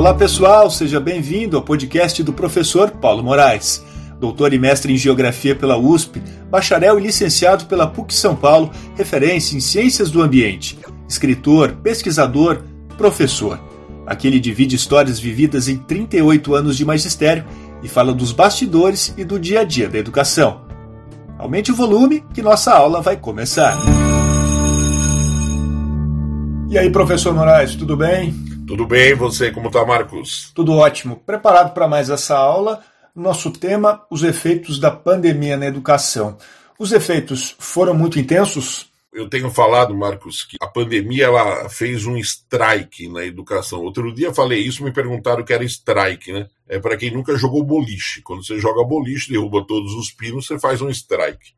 Olá pessoal, seja bem-vindo ao podcast do professor Paulo Moraes. Doutor e mestre em Geografia pela USP, bacharel e licenciado pela PUC São Paulo, referência em Ciências do Ambiente, escritor, pesquisador, professor. Aqui ele divide histórias vividas em 38 anos de magistério e fala dos bastidores e do dia a dia da educação. Aumente o volume que nossa aula vai começar. E aí, professor Moraes, tudo bem? Tudo bem, você como está, Marcos? Tudo ótimo. Preparado para mais essa aula? Nosso tema: os efeitos da pandemia na educação. Os efeitos foram muito intensos? Eu tenho falado, Marcos, que a pandemia ela fez um strike na educação. Outro dia falei isso, me perguntaram o que era strike, né? É para quem nunca jogou boliche. Quando você joga boliche, derruba todos os pinos, você faz um strike.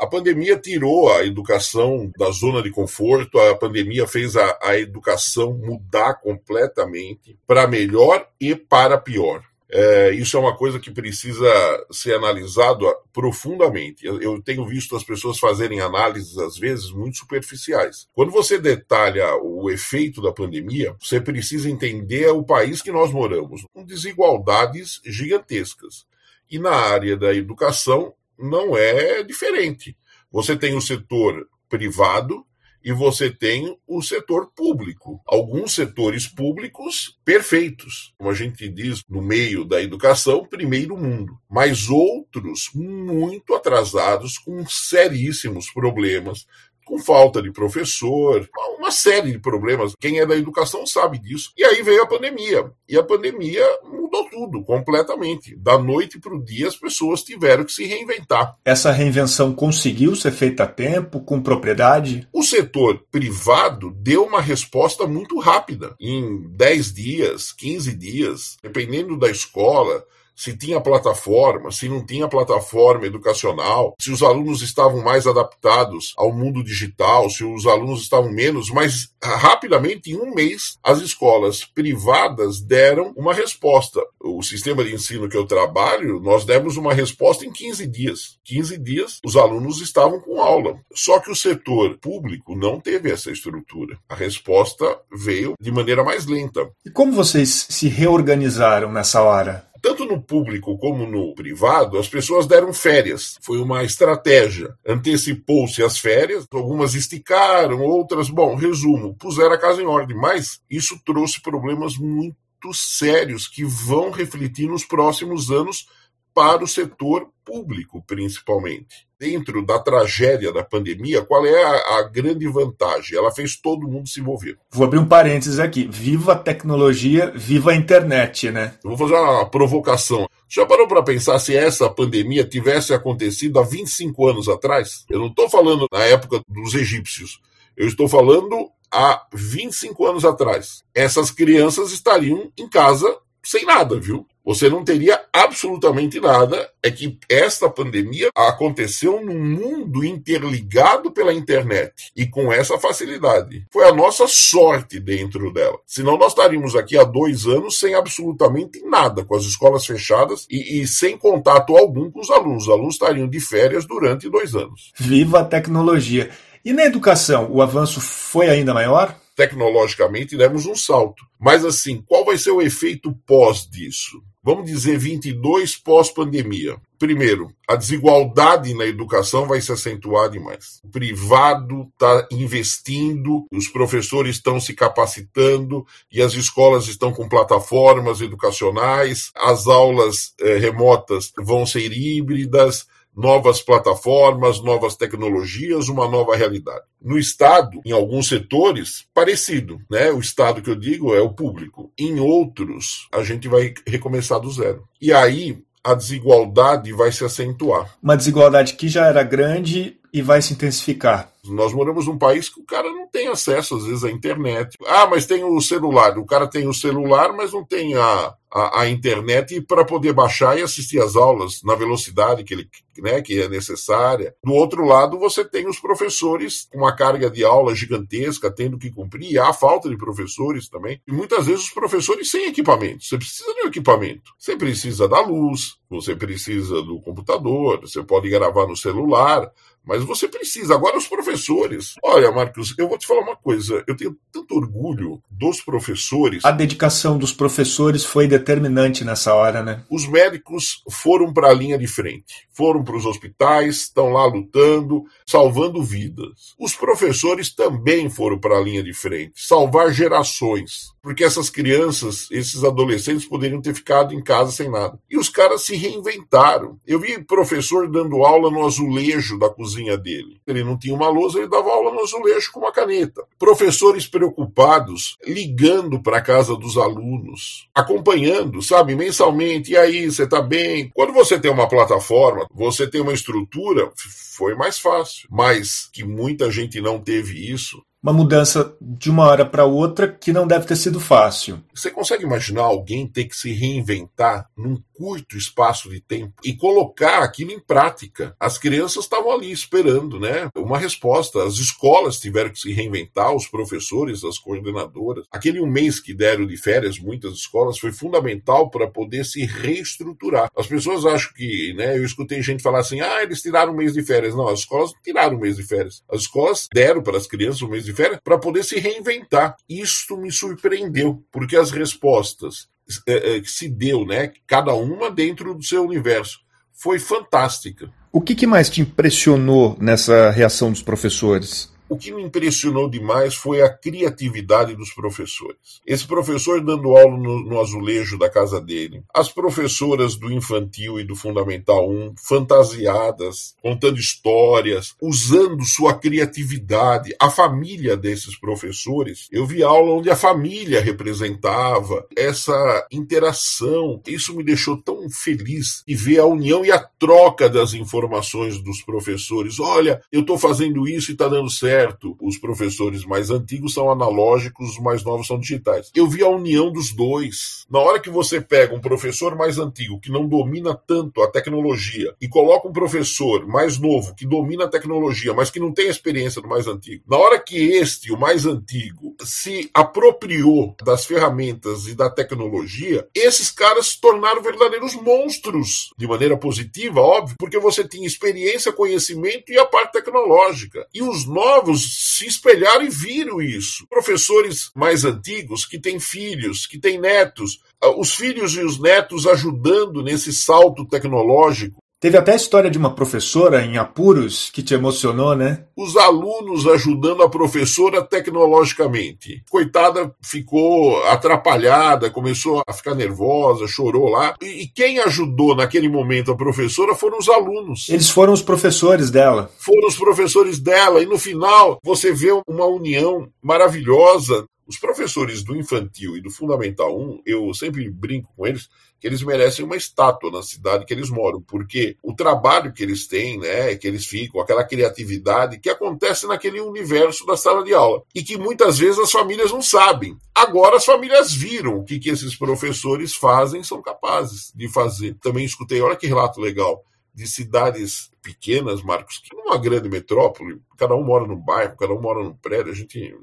A pandemia tirou a educação da zona de conforto, a pandemia fez a, a educação mudar completamente para melhor e para pior. É, isso é uma coisa que precisa ser analisado profundamente. Eu, eu, tenho visto as pessoas fazerem análises, às vezes, muito superficiais. Quando você detalha o efeito da pandemia, você precisa entender o país que nós moramos, com desigualdades gigantescas. E na área da educação, não é diferente. Você tem o setor privado e você tem o setor público. Alguns setores públicos perfeitos, como a gente diz no meio da educação, primeiro mundo, mas outros muito atrasados com seríssimos problemas com falta de professor, uma série de problemas. Quem é da educação sabe disso. E aí veio a pandemia. E a pandemia mudou tudo completamente. Da noite para o dia, as pessoas tiveram que se reinventar. Essa reinvenção conseguiu ser feita a tempo, com propriedade? O setor privado deu uma resposta muito rápida. Em 10 dias, 15 dias, dependendo da escola se tinha plataforma, se não tinha plataforma educacional, se os alunos estavam mais adaptados ao mundo digital, se os alunos estavam menos, mas rapidamente, em um mês, as escolas privadas deram uma resposta. O sistema de ensino que eu trabalho, nós demos uma resposta em 15 dias. 15 dias, os alunos estavam com aula. Só que o setor público não teve essa estrutura. A resposta veio de maneira mais lenta. E como vocês se reorganizaram nessa hora? Tanto no público como no privado, as pessoas deram férias. Foi uma estratégia. Antecipou-se as férias, algumas esticaram, outras, bom, resumo, puseram a casa em ordem, mas isso trouxe problemas muito sérios que vão refletir nos próximos anos para o setor público, principalmente. Dentro da tragédia da pandemia, qual é a, a, grande vantagem? Ela fez todo mundo se envolver. Vou abrir um parênteses aqui. Viva a tecnologia, viva a internet, né? Eu vou fazer uma provocação. Já parou para pensar se essa pandemia tivesse acontecido há 25 anos atrás? Eu não estou falando na época dos egípcios. Eu estou falando há 25 anos atrás. Essas crianças estariam em casa sem nada, viu? Você não teria absolutamente nada. É que esta pandemia aconteceu num mundo interligado pela internet e com essa facilidade. Foi a nossa sorte dentro dela. Senão nós estaríamos aqui há dois anos sem absolutamente nada, com as escolas fechadas e, e sem contato algum com os alunos. Os alunos estariam de férias durante dois anos. Viva a tecnologia! E na educação, o avanço foi ainda maior? Tecnologicamente demos um salto. Mas assim, qual vai ser o efeito pós disso? Vamos dizer 22 pós-pandemia. Primeiro, a desigualdade na educação vai se acentuar demais. O privado está investindo, os professores estão se capacitando e as escolas estão com plataformas educacionais, as aulas eh, remotas vão ser híbridas, novas plataformas, novas tecnologias, uma nova realidade. No Estado, em alguns setores, parecido, né? O Estado que eu digo é o público. Em outros, a gente vai recomeçar do zero. E aí a desigualdade vai se acentuar. Uma desigualdade que já era grande e vai se intensificar. Nós moramos num país que o cara não tem acesso, às vezes, à internet. Ah, mas tem o celular. O cara tem o celular, mas não tem a, a, a internet para poder baixar e assistir as aulas na velocidade que ele né, que é necessária. Do outro lado, você tem os professores com uma carga de aula gigantesca, tendo que cumprir, e há falta de professores também. E muitas vezes os professores sem equipamento. Você precisa de um equipamento. Você precisa da luz, você precisa do computador, você pode gravar no celular, mas você precisa. Agora, os professores. Olha, Marcos, eu vou te falar uma coisa. Eu tenho tanto orgulho dos professores. A dedicação dos professores foi determinante nessa hora, né? Os médicos foram para a linha de frente. Foram para os hospitais, estão lá lutando, salvando vidas. Os professores também foram para a linha de frente, salvar gerações. Porque essas crianças, esses adolescentes poderiam ter ficado em casa sem nada. E os caras se reinventaram. Eu vi professor dando aula no azulejo da cozinha dele. Ele não tinha uma lousa, ele dava aula no azulejo com uma caneta. Professores preocupados, ligando para a casa dos alunos, acompanhando, sabe, mensalmente. E aí, você está bem? Quando você tem uma plataforma, você tem uma estrutura, foi mais fácil. Mas que muita gente não teve isso, uma mudança de uma hora para outra que não deve ter sido fácil. Você consegue imaginar alguém ter que se reinventar num curto espaço de tempo e colocar aquilo em prática. As crianças estavam ali esperando, né? Uma resposta. As escolas tiveram que se reinventar, os professores, as coordenadoras. Aquele um mês que deram de férias, muitas escolas, foi fundamental para poder se reestruturar. As pessoas acham que, né? Eu escutei gente falar assim: ah, eles tiraram um mês de férias. Não, as escolas não tiraram um mês de férias. As escolas deram para as crianças um mês de férias para poder se reinventar. Isto me surpreendeu, porque as respostas é, é, que se deu, né? Cada uma dentro do seu universo. Foi fantástica. O que, que mais te impressionou nessa reação dos professores? O que me impressionou demais foi a criatividade dos professores. Esse professor dando aula no, no, azulejo da casa dele, as professoras do infantil e do fundamental 1 fantasiadas, contando histórias, usando sua criatividade, a família desses professores. Eu vi aula onde a família representava essa interação. Isso me deixou tão feliz e ver a união e a troca das informações dos professores. Olha, eu estou fazendo isso e está dando certo certo, os professores mais antigos são analógicos, os mais novos são digitais. Eu vi a união dos dois. Na hora que você pega um professor mais antigo que não domina tanto a tecnologia e coloca um professor mais novo que domina a tecnologia, mas que não tem a experiência do mais antigo, na hora que este, o mais antigo, se apropriou das ferramentas e da tecnologia, esses caras se tornaram verdadeiros monstros, de maneira positiva, óbvio, porque você tinha experiência, conhecimento e a parte tecnológica. E os novos se espelharam e viram isso. Professores mais antigos que têm filhos, que têm netos, ah, os filhos e os netos ajudando nesse salto tecnológico. Teve até a história de uma professora em apuros que te emocionou, né? Os alunos ajudando a professora tecnologicamente. Coitada ficou atrapalhada, começou a ficar nervosa, chorou lá. E quem ajudou naquele momento a professora foram os alunos. Eles foram os professores dela. Foram os professores dela. E no final você vê uma união maravilhosa os professores do infantil e do fundamental 1, eu sempre brinco com eles que eles merecem uma estátua na cidade que eles moram, porque o trabalho que eles têm, né, que eles ficam, aquela criatividade que acontece naquele universo da sala de aula e que muitas vezes as famílias não sabem. Agora as famílias viram o que, que esses professores fazem, são capazes de fazer. Também escutei, olha que relato legal de cidades pequenas, Marcos, que numa grande metrópole, cada um mora no bairro, cada um mora no prédio, a gente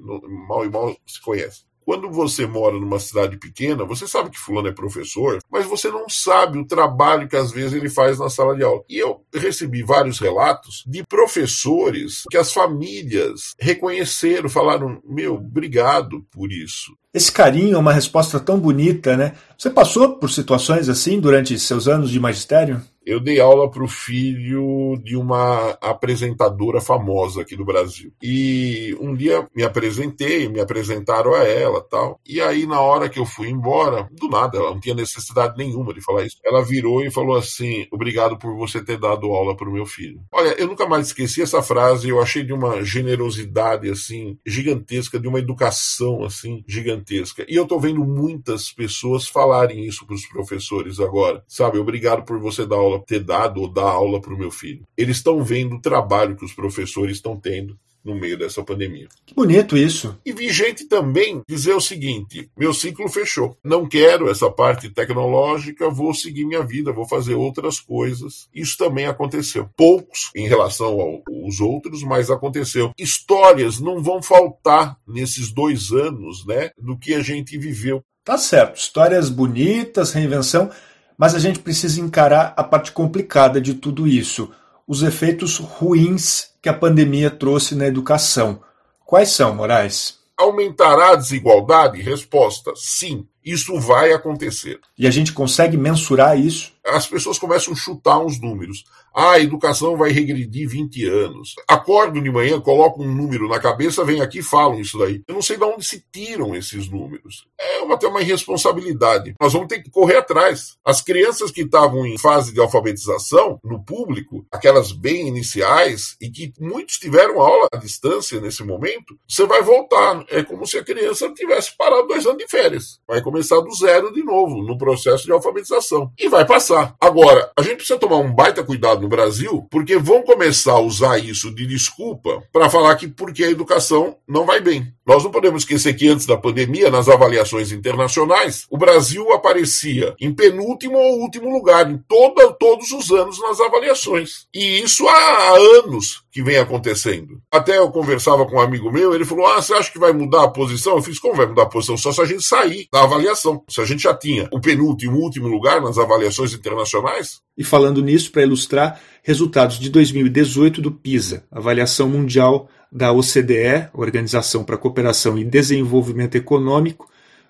mal e mal se conhece. Quando você mora numa cidade pequena, você sabe que fulano é professor, mas você não sabe o trabalho que às vezes ele faz na sala de aula. E eu recebi vários relatos de professores que as famílias reconheceram, falaram: "Meu, obrigado por isso". Esse carinho é uma resposta tão bonita, né? Você passou por situações assim durante seus anos de magistério? Eu dei aula para o filho de uma apresentadora famosa aqui do Brasil. E um dia me apresentei, me apresentaram a ela tal. E aí, na hora que eu fui embora, do nada, ela não tinha necessidade nenhuma de falar isso. Ela virou e falou assim: Obrigado por você ter dado aula para o meu filho. Olha, eu nunca mais esqueci essa frase, eu achei de uma generosidade assim, gigantesca, de uma educação assim, gigantesca. E eu tô vendo muitas pessoas falarem isso para os professores agora. Sabe, obrigado por você dar aula ter dado ou dar aula para o meu filho. Eles estão vendo o trabalho que os professores estão tendo no meio dessa pandemia. Que bonito isso. E vi gente também dizer o seguinte: meu ciclo fechou. Não quero essa parte tecnológica, vou seguir minha vida, vou fazer outras coisas. Isso também aconteceu. Poucos em relação aos outros, mas aconteceu. Histórias não vão faltar nesses dois anos, né, do que a gente viveu. Tá certo, histórias bonitas, reinvenção, mas a gente precisa encarar a parte complicada de tudo isso os efeitos ruins que a pandemia trouxe na educação. Quais são, Moraes? Aumentará a desigualdade? Resposta: sim. Isso vai acontecer. E a gente consegue mensurar isso? As pessoas começam a chutar uns números. Ah, a educação vai regredir 20 anos. Acordo de manhã, coloco um número na cabeça, vem aqui e falam isso daí. Eu não sei de onde se tiram esses números. É uma, até uma irresponsabilidade. Nós vamos ter que correr atrás. As crianças que estavam em fase de alfabetização, no público, aquelas bem iniciais, e que muitos tiveram aula à distância nesse momento, você vai voltar. É como se a criança tivesse parado dois anos de férias. Vai começar do zero de novo no processo de alfabetização. E vai passar. Agora, a gente precisa tomar um baita cuidado no Brasil, porque vão começar a usar isso de desculpa para falar que porque a educação não vai bem. Nós não podemos esquecer que antes da pandemia, nas avaliações internacionais, o Brasil aparecia em penúltimo ou último lugar em toda, todos os anos nas avaliações. E isso há anos que vem acontecendo. Até eu conversava com um amigo meu, ele falou: Ah, você acha que vai mudar a posição? Eu fiz: Como vai mudar a posição? Só se a gente sair da avaliação. Se a gente já tinha o penúltimo, último lugar nas avaliações internacionais. E falando nisso, para ilustrar, resultados de 2018 do PISA, avaliação mundial da OCDE, Organização para Cooperação e Desenvolvimento Econômico,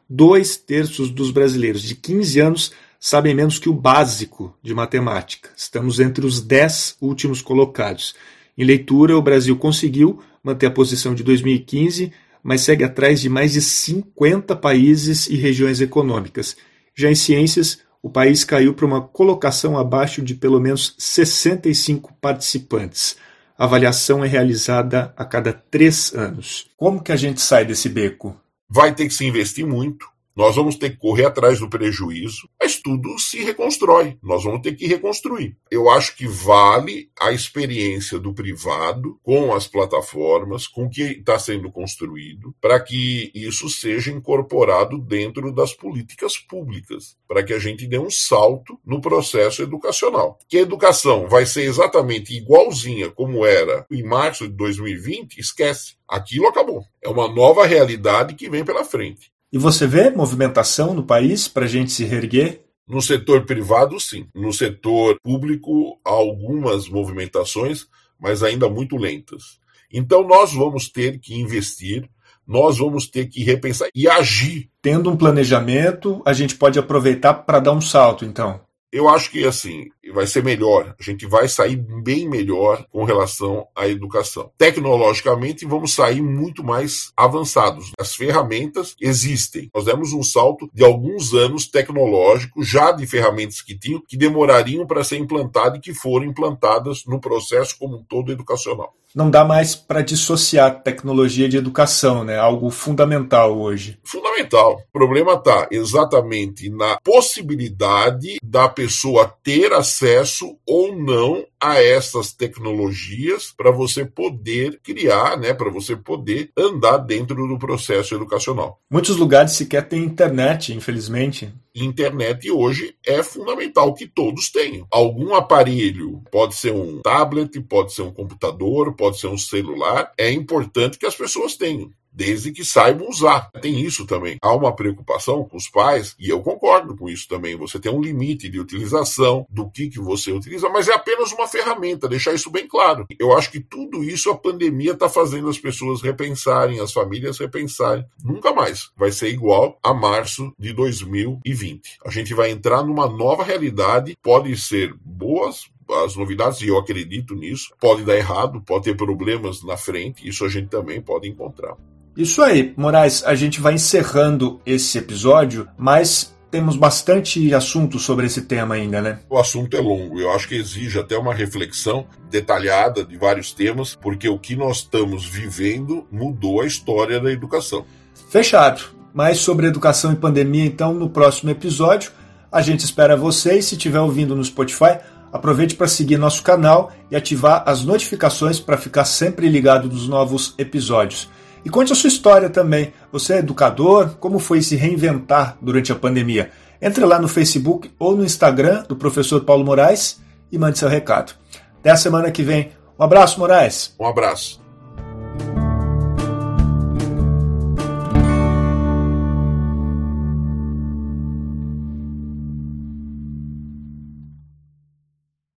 dois terços dos brasileiros de 15 anos sabem menos que o básico de matemática. Estamos entre os dez últimos colocados. Em leitura, o Brasil conseguiu manter a posição de 2015, mas segue atrás de mais de 50 países e regiões econômicas. Já em ciências, o país caiu para uma colocação abaixo de pelo menos 65 participantes. A avaliação é realizada a cada três anos. Como que a gente sai desse beco? Vai ter que se investir muito. Nós vamos ter que correr atrás do prejuízo, mas tudo se reconstrói. Nós vamos ter que reconstruir. Eu acho que vale a experiência do privado com as plataformas, com o que está sendo construído, para que isso seja incorporado dentro das políticas públicas, para que a gente dê um salto no processo educacional. Que a educação vai ser exatamente igualzinha como era em março de 2020, esquece. Aquilo acabou. É uma nova realidade que vem pela frente. E você vê movimentação no país para a gente se reerguer? No setor privado, sim. No setor público, há algumas movimentações, mas ainda muito lentas. Então, nós vamos ter que investir, nós vamos ter que repensar e agir. Tendo um planejamento, a gente pode aproveitar para dar um salto, então. Eu acho que assim vai ser melhor. A gente vai sair bem melhor com relação à educação. Tecnologicamente, vamos sair muito mais avançados. As ferramentas existem. Nós demos um salto de alguns anos tecnológico, já de ferramentas que tinham, que demorariam para ser implantadas e que foram implantadas no processo como um todo educacional. Não dá mais para dissociar tecnologia de educação, né? Algo fundamental hoje. Fundamental. O problema está exatamente na possibilidade da pessoa ter acesso ou não a essas tecnologias para você poder criar, né, para você poder andar dentro do processo educacional. Muitos lugares sequer têm internet, infelizmente. Internet hoje é fundamental que todos tenham. Algum aparelho, pode ser um tablet, pode ser um computador, pode ser um celular, é importante que as pessoas tenham desde que saibam usar. Tem isso também. Há uma preocupação com os pais, e eu concordo com isso também. Você tem um limite de utilização do que, que você utiliza, mas é apenas uma ferramenta, deixar isso bem claro. Eu acho que tudo isso a pandemia está fazendo as pessoas repensarem, as famílias repensarem. Nunca mais vai ser igual a março de 2020. A gente vai entrar numa nova realidade, pode ser boas, as novidades, e eu acredito nisso. Pode dar errado, pode ter problemas na frente, isso a gente também pode encontrar. Isso aí, Moraes, a gente vai encerrando esse episódio, mas temos bastante assunto sobre esse tema ainda, né? O assunto é longo, eu acho que exige até uma reflexão detalhada de vários temas, porque o que nós estamos vivendo mudou a história da educação. Fechado. Mais sobre educação e pandemia, então, no próximo episódio. A gente espera vocês. Se estiver ouvindo no Spotify, Aproveite para seguir nosso canal e ativar as notificações para ficar sempre ligado nos novos episódios. E conte a sua história também. Você é educador? Como foi se reinventar durante a pandemia? Entre lá no Facebook ou no Instagram do professor Paulo Moraes e mande seu recado. Até a semana que vem. Um abraço, Moraes. Um abraço.